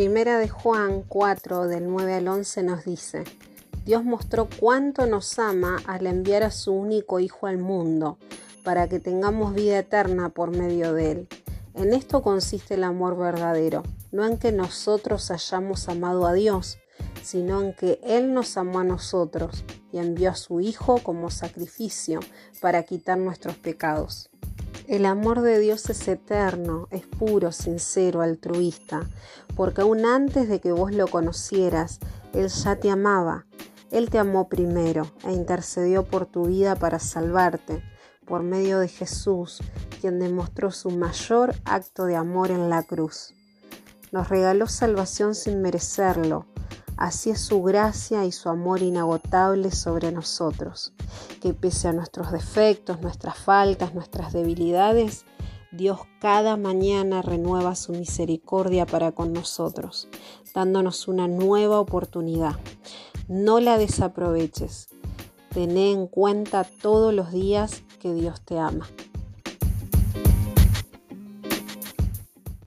Primera de Juan 4 del 9 al 11 nos dice, Dios mostró cuánto nos ama al enviar a su único Hijo al mundo, para que tengamos vida eterna por medio de él. En esto consiste el amor verdadero, no en que nosotros hayamos amado a Dios, sino en que Él nos amó a nosotros y envió a su Hijo como sacrificio para quitar nuestros pecados. El amor de Dios es eterno, es puro, sincero, altruista, porque aún antes de que vos lo conocieras, Él ya te amaba. Él te amó primero e intercedió por tu vida para salvarte, por medio de Jesús, quien demostró su mayor acto de amor en la cruz. Nos regaló salvación sin merecerlo, Así es su gracia y su amor inagotable sobre nosotros, que pese a nuestros defectos, nuestras faltas, nuestras debilidades, Dios cada mañana renueva su misericordia para con nosotros, dándonos una nueva oportunidad. No la desaproveches. Tené en cuenta todos los días que Dios te ama.